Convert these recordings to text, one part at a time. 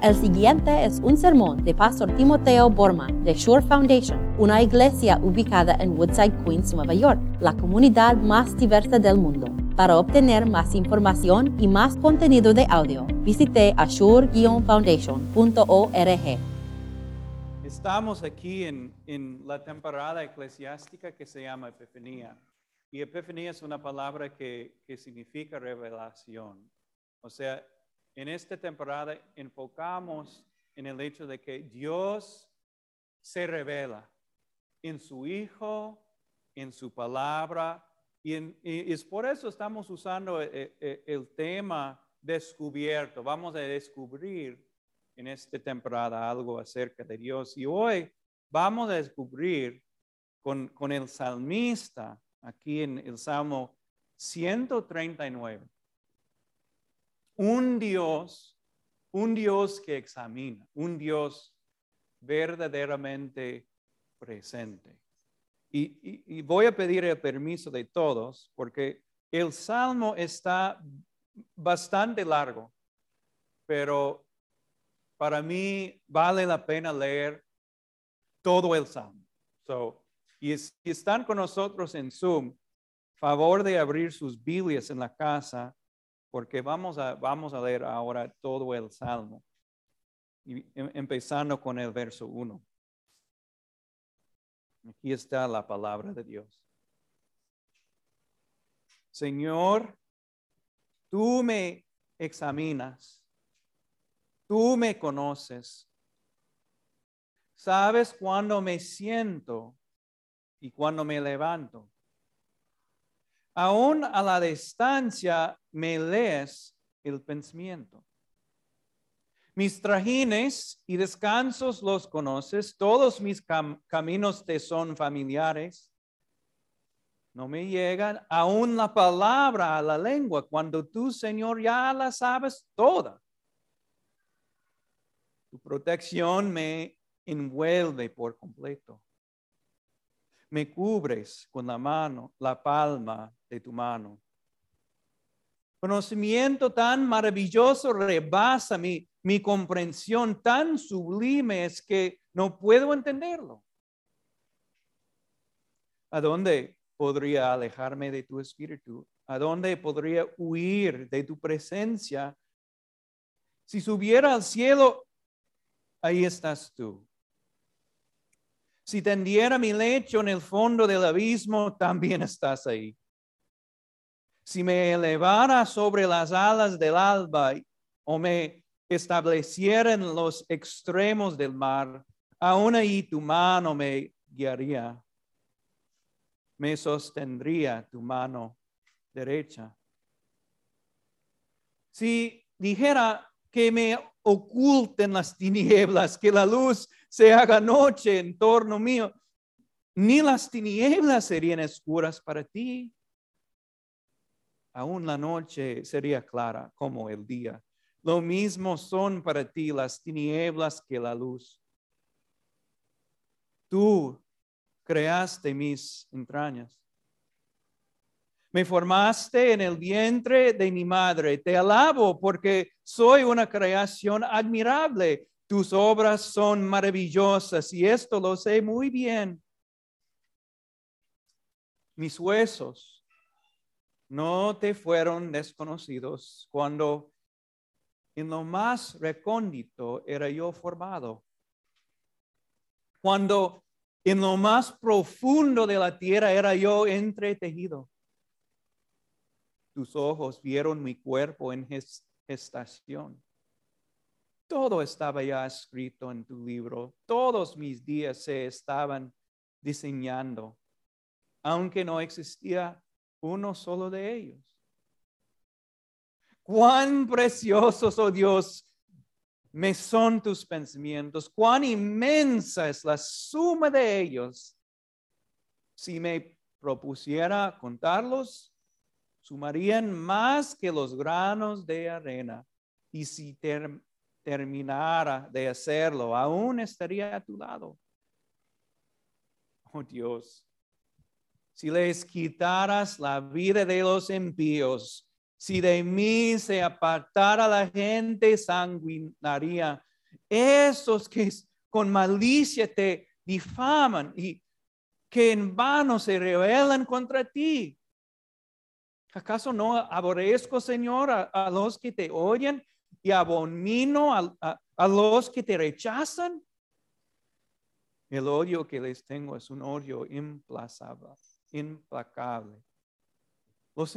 El siguiente es un sermón de Pastor Timoteo Borman de Shore Foundation, una iglesia ubicada en Woodside, Queens, Nueva York, la comunidad más diversa del mundo. Para obtener más información y más contenido de audio, visite ashore-foundation.org. Estamos aquí en, en la temporada eclesiástica que se llama Epifanía. Y Epifanía es una palabra que, que significa revelación. O sea, en esta temporada enfocamos en el hecho de que Dios se revela en su Hijo, en su palabra, y, es por eso estamos usando eh, eh, el tema descubierto. Vamos a descubrir en esta temporada algo acerca de Dios. Y hoy vamos a descubrir con el salmista, aquí en el Salmo 139, un Dios, un Dios que examina, un Dios verdaderamente presente. Y, voy a pedir el permiso de todos porque el salmo está bastante largo, pero para mí vale la pena leer todo el salmo. Y si están con nosotros en Zoom, favor de abrir sus Biblias en la casa porque vamos a, vamos a leer ahora todo el salmo, y, em- empezando con el verso 1. Aquí está la palabra de Dios. Señor, tú me examinas, tú me conoces, sabes cuándo me siento y cuándo me levanto. Aún a la distancia me lees el pensamiento. Mis trajines y descansos los conoces, todos mis cam- caminos te son familiares. No me llegan aún la palabra a la lengua cuando tú, Señor, ya la sabes toda. Tu protección me envuelve por completo. Me cubres con la mano, la palma de tu mano. Conocimiento tan maravilloso rebasa mi, mi comprensión, tan sublime es que no puedo entenderlo. ¿A dónde podría alejarme de tu espíritu? ¿A dónde podría huir de tu presencia? Si subiera al cielo, ahí estás tú. Si tendiera mi lecho en el fondo del abismo, también estás ahí. Si me elevara sobre las alas del alba o me estableciera en los extremos del mar, aún ahí tu mano me guiaría. Me sostendría tu mano derecha. Si dijera que me oculten las tinieblas, que la luz se haga noche en torno mío, ni las tinieblas serían oscuras para ti. Aún la noche sería clara como el día. Lo mismo son para ti las tinieblas que la luz. Tú creaste mis entrañas. Me formaste en el vientre de mi madre. Te alabo porque soy una creación admirable. Tus obras son maravillosas y esto lo sé muy bien. Mis huesos no te fueron desconocidos cuando en lo más recóndito era yo formado. Cuando en lo más profundo de la tierra era yo entretejido. Tus ojos vieron mi cuerpo en ges- gestación. Todo estaba ya escrito en tu libro. Todos mis días se estaban diseñando, aunque no existía uno solo de ellos. Cuán preciosos, oh Dios, me son tus pensamientos, cuán inmensa es la suma de ellos. Si me propusiera contarlos, sumarían más que los granos de arena. Y si ter- terminara de hacerlo, aún estaría a tu lado. Oh Dios, si les quitaras la vida de los impíos, si de mí se apartara la gente sanguinaria, esos que con malicia te difaman y que en vano se rebelan contra ti. ¿Acaso no aborrezco, Señor, a, los que te oyen y abomino a, a los que te rechazan? El odio que les tengo es un odio implacable, implacable. Los,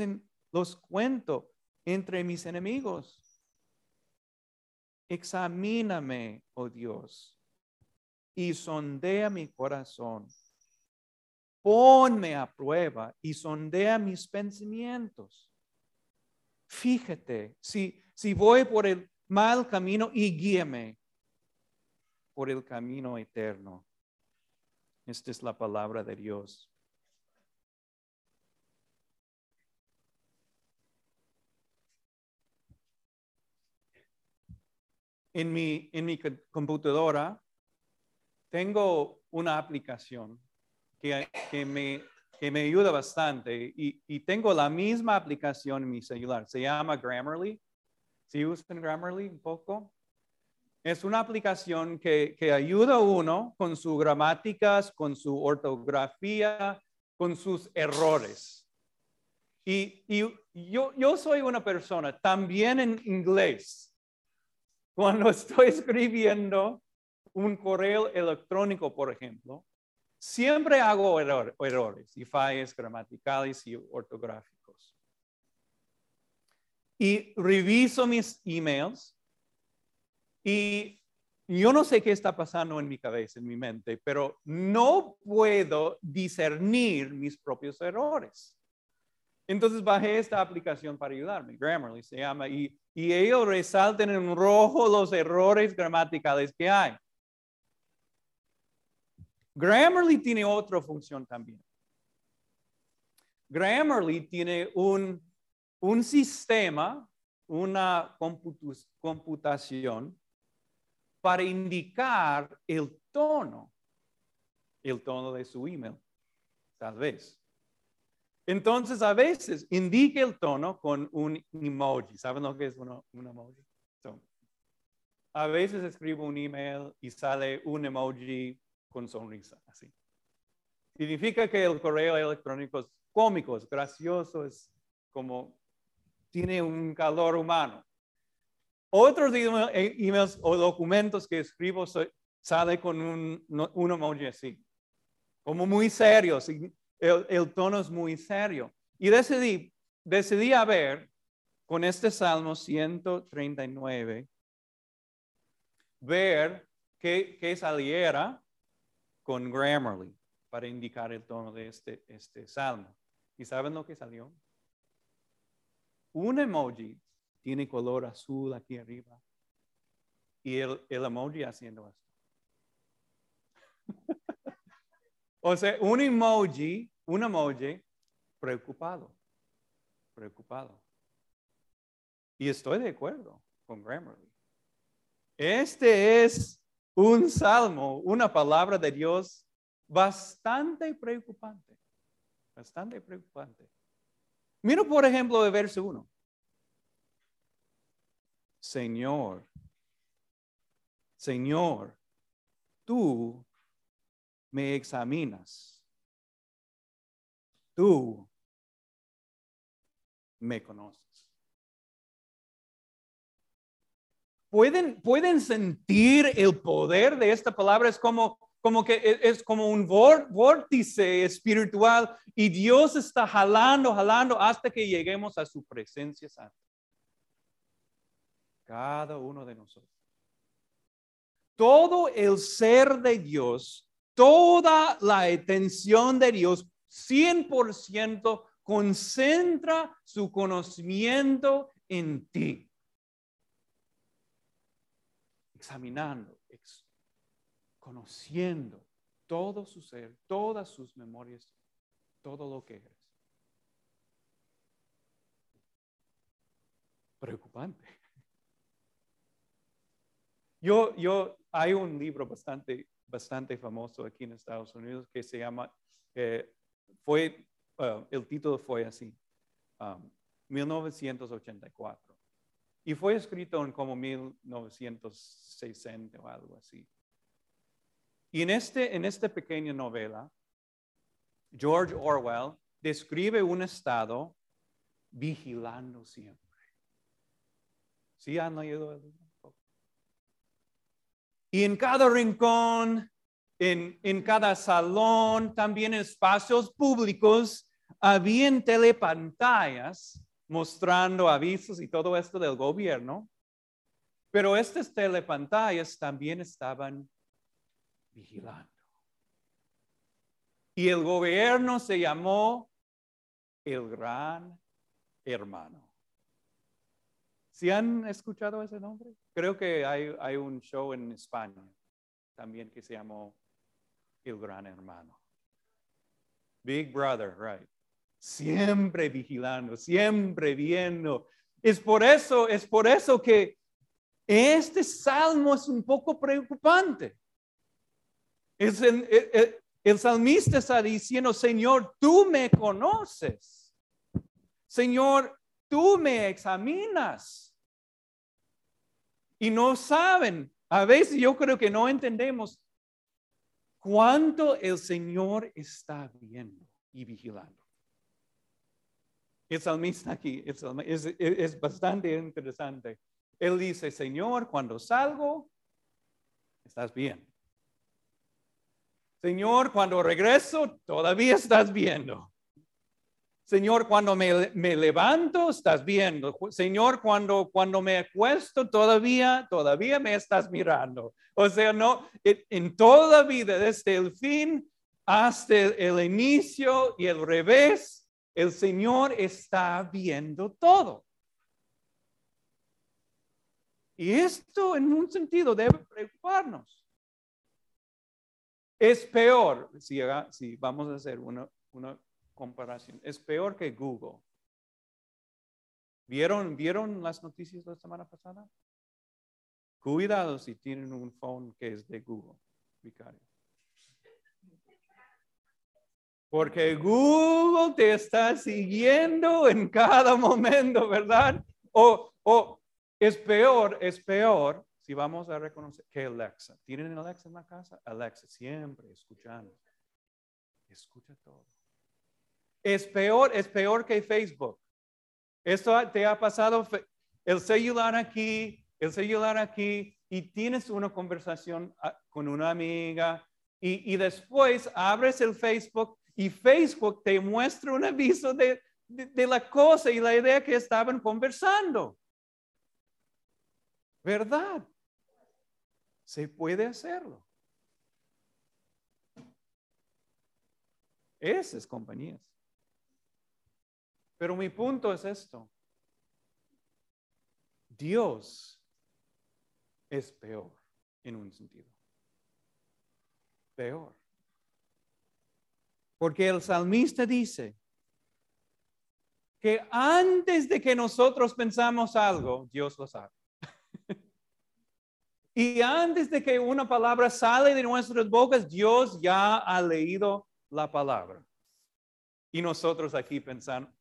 los cuento entre mis enemigos. Examíname, oh Dios, y sondea mi corazón. Ponme a prueba y sondea mis pensamientos. Fíjate si, si voy por el mal camino y guíame por el camino eterno. Esta es la palabra de Dios. En mi, en mi computadora tengo una aplicación que, que, me, que me ayuda bastante y, y, tengo la misma aplicación en mi celular. Se llama Grammarly. ¿Sí usan Grammarly un poco? Es una aplicación que, que ayuda a uno con sus gramáticas, con su ortografía, con sus errores. Y, y yo, yo soy una persona también en inglés. Cuando estoy escribiendo un correo electrónico, por ejemplo, siempre hago errores y fallas gramaticales y ortográficos. Y reviso mis emails y yo no sé qué está pasando en mi cabeza, en mi mente, pero no puedo discernir mis propios errores. Entonces bajé esta aplicación para ayudarme, Grammarly se llama, y, y ellos resaltan en rojo los errores gramaticales que hay. Grammarly tiene otra función también. Grammarly tiene un, un sistema, una computación para indicar el tono, el tono de su email, tal vez. Entonces, a veces indique el tono con un emoji. ¿Saben lo que es un emoji? a veces escribo un email y sale un emoji con sonrisa, así. Significa que el correo electrónico es cómico, es gracioso, es como tiene un calor humano. Otros e-, emails o documentos que escribo sale con un, un emoji así, como muy serio, el, tono es muy serio. Y decidí, decidí a ver con este Salmo 139, ver qué, qué saliera con Grammarly para indicar el tono de este, este salmo. ¿Y saben lo que salió? Un emoji tiene color azul aquí arriba. Y el, el emoji haciendo esto. o sea, un emoji, un emoji preocupado, preocupado. Y estoy de acuerdo con Grammarly. Este es un salmo, una palabra de Dios bastante preocupante, bastante preocupante. Mira por ejemplo el verso 1. Señor, Señor, tú me examinas. Tú me conoces. ¿Pueden, pueden sentir el poder de esta palabra. Es como, como que e, es como un vórtice espiritual y Dios está jalando, jalando hasta que lleguemos a su presencia santa cada uno de nosotros. Todo el ser de Dios, toda la atención de Dios, 100% concentra su conocimiento en ti. Examinando, conociendo todo su ser, todas sus memorias, todo lo que eres. Preocupante. Yo, yo, hay un libro bastante, bastante famoso aquí en Estados Unidos que se llama, eh, fue, el título fue así, um, 1984. Y fue escrito en como 1960 o algo así. Y en, este, en esta pequeña novela, George Orwell describe un estado vigilando siempre. ¿Sí han oído el Y en cada rincón, en, en cada salón, también en espacios públicos, habían telepantallas mostrando avisos y todo esto del gobierno. Pero estas telepantallas también estaban vigilando. Y el gobierno se llamó el Gran Hermano. ¿Si han escuchado ese nombre? Creo que hay, hay un show en España también que se llamó El Gran Hermano. Big Brother, right. Siempre vigilando, siempre viendo. Es por eso, es por eso que este salmo es un poco preocupante. Es el, el salmista está diciendo, Señor, tú me conoces. Señor, tú me examinas. Y no saben, a veces yo creo que no entendemos cuánto el Señor está viendo y vigilando. El salmista aquí es, es bastante interesante. Él dice, Señor, cuando salgo, estás bien. Señor, cuando regreso, todavía estás viendo. Señor, cuando me, levanto, estás viendo. Señor, cuando, cuando me acuesto, todavía, todavía me estás mirando. O sea, no, en, toda vida, desde el fin hasta el inicio y el revés, el Señor está viendo todo. Y esto en un sentido debe preocuparnos. Es peor, si, vamos a hacer una, comparación, es peor que Google. ¿Vieron, ¿Vieron las noticias la semana pasada? Cuidado si tienen un phone que es de Google, vicario. Porque Google te está siguiendo en cada momento, ¿verdad? O, o es peor, es peor si vamos a reconocer que Alexa, ¿tienen Alexa en la casa? Alexa, siempre escuchando. Escucha todo. Es peor, es peor que Facebook. Esto te ha pasado, el celular aquí, el celular aquí, y tienes una conversación ah, con una amiga, y, después abres el Facebook y Facebook te muestra un aviso de, de la cosa y la idea que estaban conversando. ¿Verdad? Se puede hacerlo. Esas compañías. Pero mi punto es esto. Dios es peor en un sentido. Peor. Porque el salmista dice que antes de que nosotros pensamos algo, Dios lo sabe. Y antes de que una palabra sale de nuestras bocas, Dios ya ha leído la palabra. Y nosotros aquí pensando,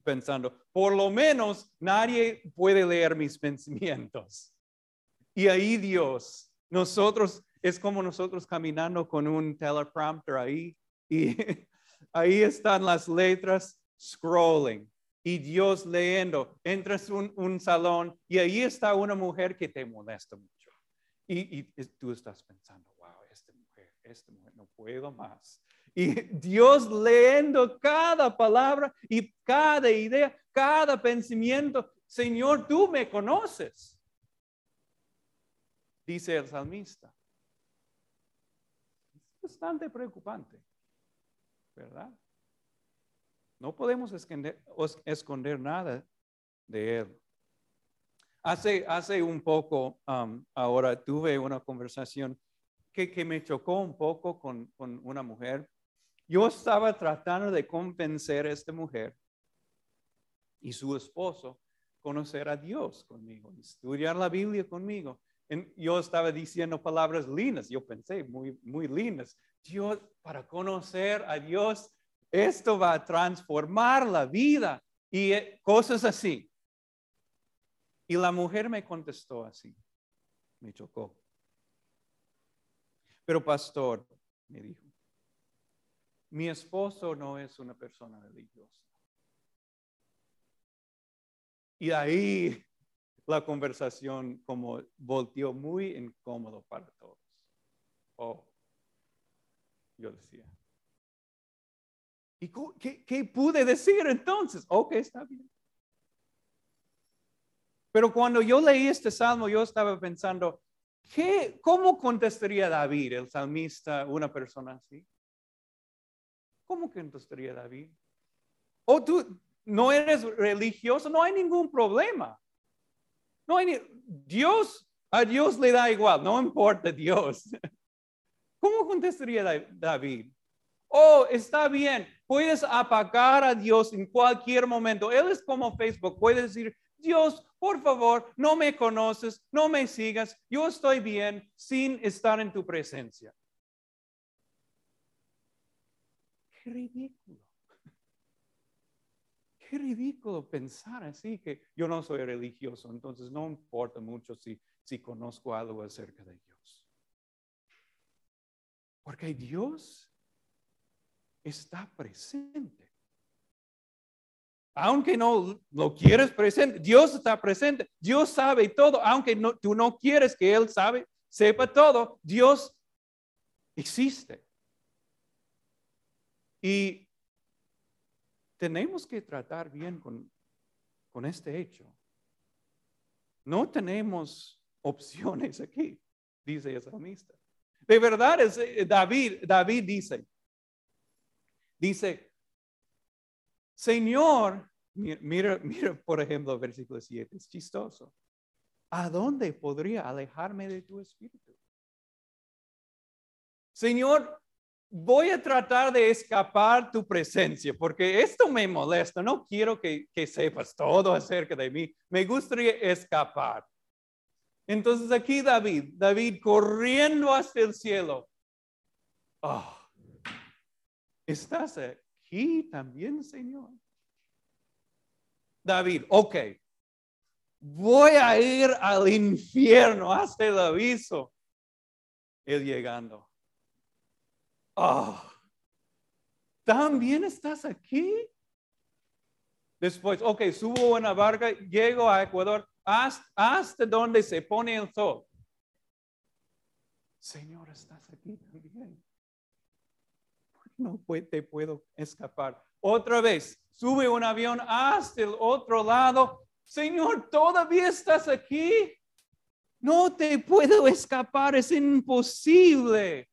pensando, por lo menos nadie puede leer mis pensamientos. Y ahí Dios, nosotros, es como nosotros caminando con un teleprompter ahí. Y ahí están las letras scrolling. Y Dios leyendo. Entras en un salón y ahí está una mujer que te molesta mucho y, tú estás pensando, wow, esta mujer, esta mujer, no puedo más. Y Dios leyendo cada palabra y cada idea, cada pensamiento, Señor, tú me conoces. Dice el salmista. Es bastante preocupante, ¿verdad? No podemos esconder, esconder nada de Él. Hace, hace un poco, um, ahora tuve una conversación que, que me chocó un poco con, con, una mujer. Yo estaba tratando de convencer a esta mujer y su esposo conocer a Dios conmigo, estudiar la Biblia conmigo. yo estaba diciendo palabras lindas, yo pensé muy, muy lindas. Dios, para conocer a Dios, esto va a transformar la vida. y eh, cosas así. Y la mujer me contestó así, me chocó. Pero pastor, me dijo, mi esposo no es una persona religiosa. Y ahí la conversación como volteó muy incómodo para todos. Oh, yo decía. ¿Y qué, qué pude decir entonces? Ok, está bien. Pero cuando yo leí este salmo, yo estaba pensando, ¿qué, ¿cómo contestaría David, el salmista, una persona así? ¿Cómo contestaría David? O tú no eres religioso, no hay ningún problema. No hay Dios, a Dios le da igual, no importa Dios. ¿Cómo contestaría David? Oh, está bien, puedes apagar a Dios en cualquier momento. Él es como Facebook, puede decir, Dios, por favor, no me conoces, no me sigas, yo estoy bien sin estar en tu presencia. Qué ridículo. Qué ridículo pensar así que yo no soy religioso, entonces no importa mucho si, si conozco algo acerca de Dios. Porque Dios está presente. Aunque no lo quieres presente, Dios está presente. Dios sabe todo, aunque no, tú no quieres que Él sabe, sepa todo, Dios existe. Y tenemos que tratar bien con, con este hecho. No tenemos opciones aquí, dice el salmista. De verdad, es, eh, David, David dice, dice, Señor, mira, mira por ejemplo versículo 7, es chistoso. ¿A dónde podría alejarme de tu espíritu? Señor, voy a tratar de escapar tu presencia, porque esto me molesta. No quiero que, sepas todo acerca de mí. Me gustaría escapar. Entonces aquí David, David corriendo hasta el cielo. Oh, ¿Estás aquí también, Señor? David, ok. Voy a ir al infierno, hasta el aviso. Él llegando. Oh, ¿también estás aquí? Después, ok, subo una barca, llego a Ecuador, hasta, donde se pone el sol. Señor, estás aquí también. No te puedo escapar. Otra vez, sube un avión hasta el otro lado. Señor, todavía estás aquí. No te puedo escapar, es imposible.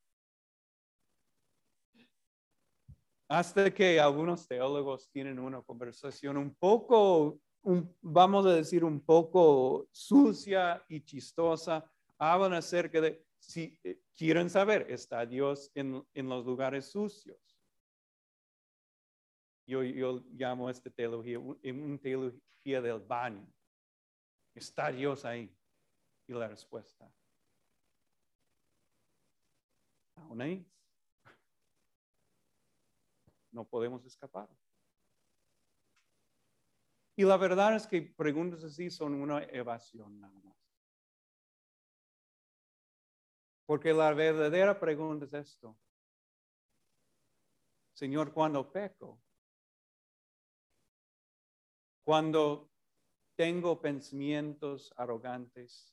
Hasta que algunos teólogos tienen una conversación un poco, vamos a decir, un poco sucia y chistosa, hablan acerca de si eh, quieren saber, ¿está Dios en, los lugares sucios? Yo, yo llamo esta teología una teología del baño. ¿Está Dios ahí? Y la respuesta, aún ahí no podemos escapar. Y la verdad es que preguntas así son una evasión nada más. Porque la verdadera pregunta es esto. Señor, cuando peco, cuando tengo pensamientos arrogantes,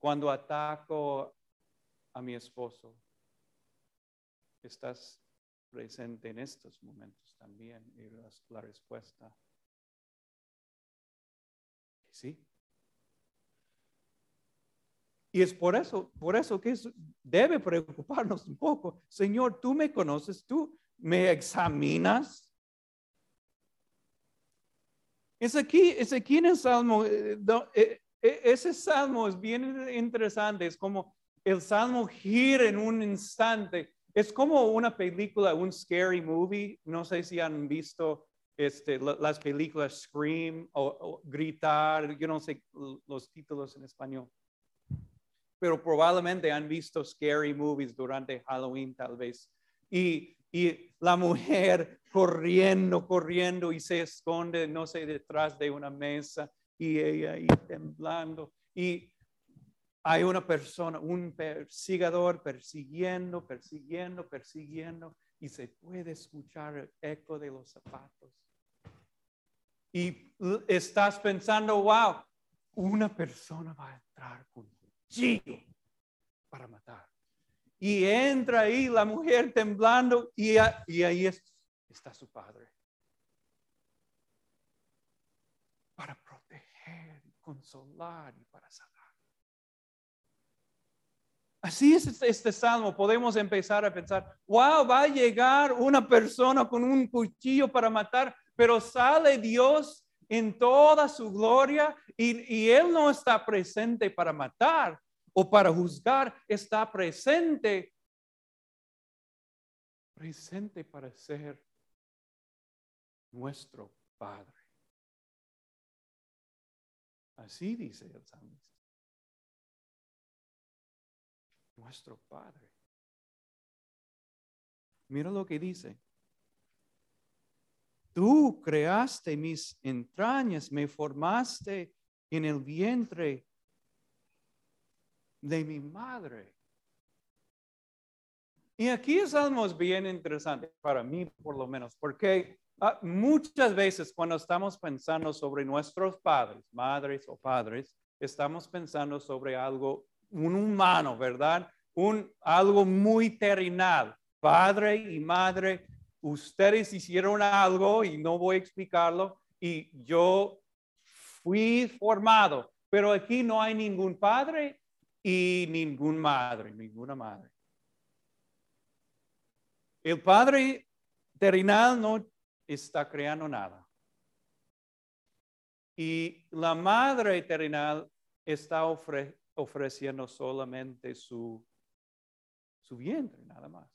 cuando ataco a mi esposo, estás presente en estos momentos también? Y la, respuesta, sí. Y es por eso, por eso que debe preocuparnos un poco. Señor, tú me conoces, tú me examinas. Es aquí, es aquí en el Salmo, eh, eh, eh, ese Salmo es bien interesante, es como el Salmo gira en un instante es como una película, un scary movie. No sé si han visto este, las películas Scream o, Gritar, yo no sé los títulos en español. Pero probablemente han visto scary movies durante Halloween tal vez. Y, y la mujer corriendo, corriendo y se esconde, no sé, detrás de una mesa y ella ahí temblando. Y hay una persona, un persigador persiguiendo, persiguiendo, persiguiendo y se puede escuchar el eco de los zapatos. Y estás pensando, wow, una persona va a entrar con cuchillo para matar. Y entra ahí la mujer temblando y, ahí está su padre. Para proteger, consolar y para sanar. Así es este, este, salmo. Podemos empezar a pensar, wow, va a llegar una persona con un cuchillo para matar, pero sale Dios en toda su gloria y, Él no está presente para matar o para juzgar, está presente, presente para ser nuestro Padre. Así dice el salmista nuestro Padre. Mira lo que dice. Tú creaste mis entrañas, me formaste en el vientre de mi madre. Y aquí es algo bien interesante, para mí por lo menos, porque ah, muchas veces cuando estamos pensando sobre nuestros padres, madres o padres, estamos pensando sobre algo un humano, ¿verdad? Un, algo muy terrenal. Padre y madre, ustedes hicieron algo y no voy a explicarlo y yo fui formado, pero aquí no hay ningún padre y ningún madre, ninguna madre. El padre terrenal no está creando nada. Y la madre terrenal está ofreciendo ofreciendo solamente su, su vientre, nada más.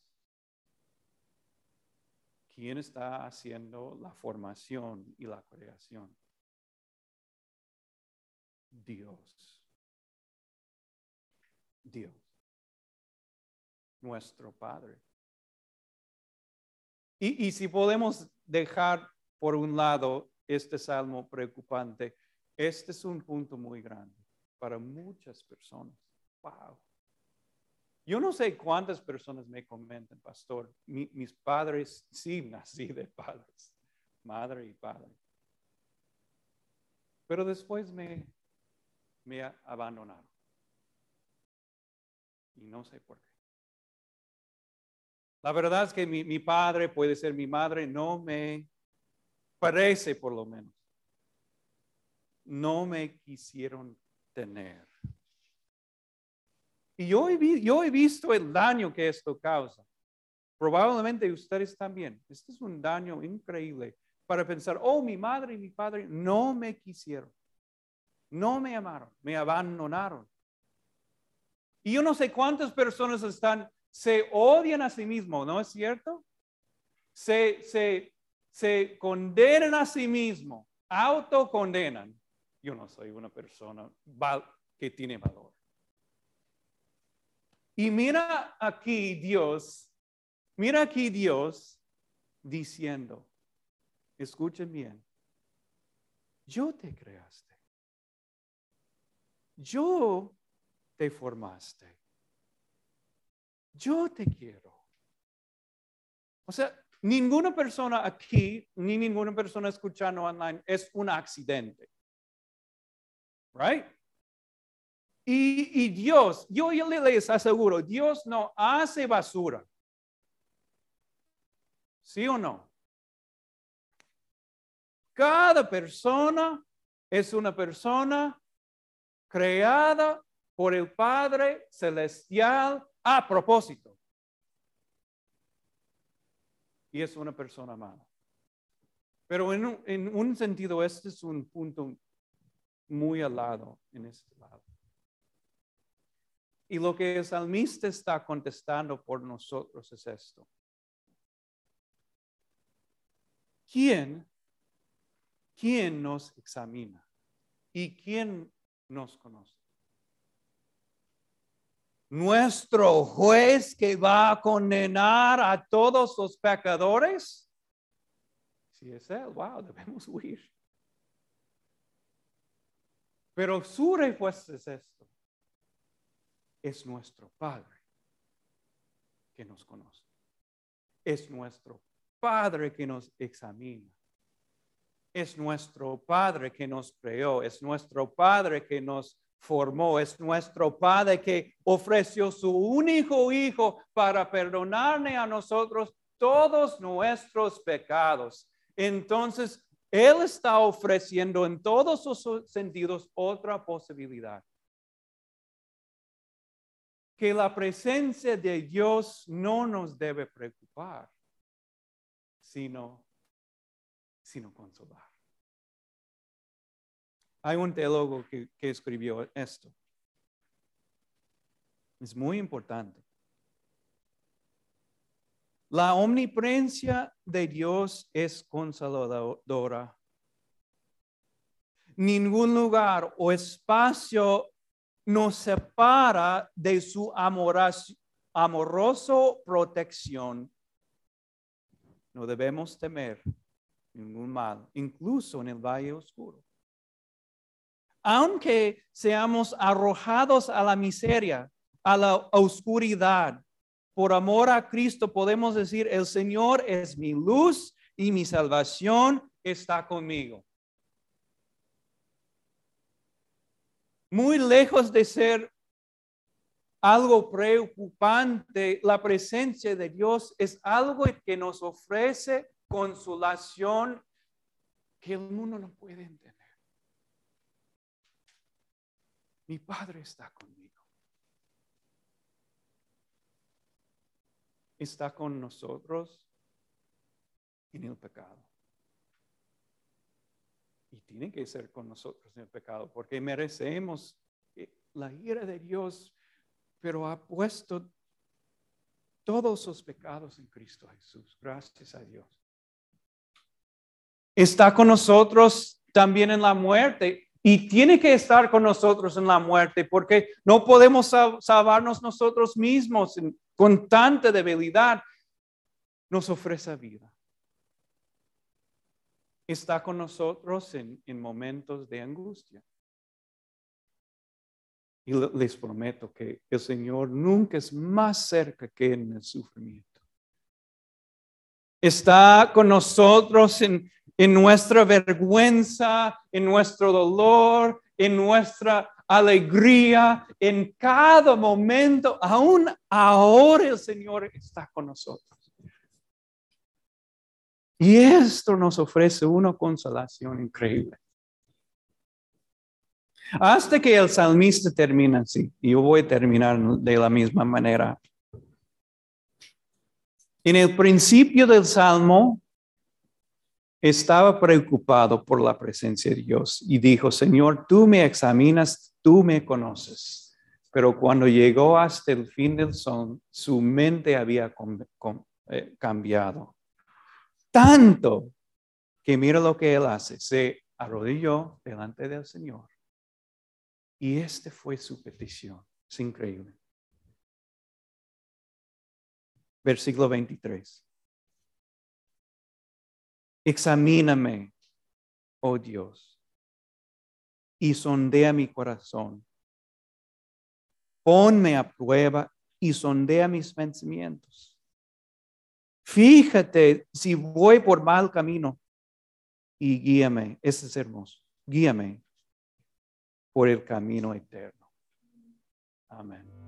¿Quién está haciendo la formación y la creación? Dios. Dios. Nuestro Padre. Y, y si podemos dejar por un lado este salmo preocupante, este es un punto muy grande para muchas personas. Wow. Yo no sé cuántas personas me comentan, pastor, mis padres, sí, nací de padres, madre y padre. Pero después me, me abandonaron. Y no sé por qué. La verdad es que mi, mi padre puede ser mi madre, no me parece por lo menos. No me quisieron tener. Y yo he, yo he visto el daño que esto causa. Probablemente ustedes también. Este es un daño increíble para pensar, oh, mi madre y mi padre no me quisieron, no me amaron, me abandonaron. Y yo no sé cuántas personas están, se odian a sí mismos, ¿no es cierto? Se, se, se condenan a sí mismos, autocondenan yo no soy una persona que tiene valor. Y mira aquí Dios, mira aquí Dios diciendo, escuchen bien, yo te creaste, yo te formaste, yo te quiero. O sea, ninguna persona aquí, ni ninguna persona escuchando online es un accidente. Right? Y, Dios, yo, yo les aseguro, Dios no hace basura. ¿Sí o no? Cada persona es una persona creada por el Padre Celestial a propósito. Y es una persona amada. Pero en un, en un sentido, este es un punto muy al lado, en este lado. Y lo que el salmista está contestando por nosotros es esto. ¿Quién, quién nos examina? ¿Y quién nos conoce? nuestro juez que va a condenar a todos los pecadores? Si es Él, wow, debemos huir. Pero su respuesta es esto. Es nuestro Padre que nos conoce. Es nuestro Padre que nos examina. Es nuestro Padre que nos creó. Es nuestro Padre que nos formó. Es nuestro Padre que ofreció su único Hijo para perdonarle a nosotros todos nuestros pecados. Entonces, Él está ofreciendo en todos sus sentidos otra posibilidad. Que la presencia de Dios no nos debe preocupar, sino, sino consolar. Hay un teólogo que, escribió esto. Es muy importante. La omnipresencia de Dios es consoladora. Ningún lugar o espacio nos separa de su amoroso protección. No debemos temer ningún mal, incluso en el valle oscuro. Aunque seamos arrojados a la miseria, a la oscuridad, por amor a Cristo podemos decir, el Señor es mi luz y mi salvación está conmigo. Muy lejos de ser algo preocupante, la presencia de Dios es algo que nos ofrece consolación que el mundo no puede entender. Mi Padre está conmigo. está con nosotros en el pecado. Y tiene que ser con nosotros en el pecado, porque merecemos eh, la ira de Dios, pero ha puesto todos sus pecados en Cristo Jesús. Gracias a Dios. Está con nosotros también en la muerte y tiene que estar con nosotros en la muerte porque no podemos salvarnos nosotros mismos con tanta debilidad, nos ofrece vida. Está con nosotros en, momentos de angustia. Y les prometo que el Señor nunca es más cerca que en el sufrimiento. Está con nosotros en, en nuestra vergüenza, en nuestro dolor, en nuestra alegría en cada momento, aún ahora el Señor está con nosotros. Y esto nos ofrece una consolación increíble. Hasta que el salmista termina así, y yo voy a terminar de la misma manera. En el principio del salmo, estaba preocupado por la presencia de Dios y dijo, Señor, tú me examinas, tú me conoces. Pero cuando llegó hasta el fin del son, su mente había eh, cambiado. Tanto que mira lo que él hace, se arrodilló delante del Señor. Y este fue su petición. Es increíble. Versículo 23. Examíname, oh Dios, y sondea mi corazón. Ponme a prueba y sondea mis pensamientos. Fíjate si voy por mal camino y guíame. Ese es hermoso. Guíame por el camino eterno. Amén.